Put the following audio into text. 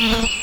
Bye.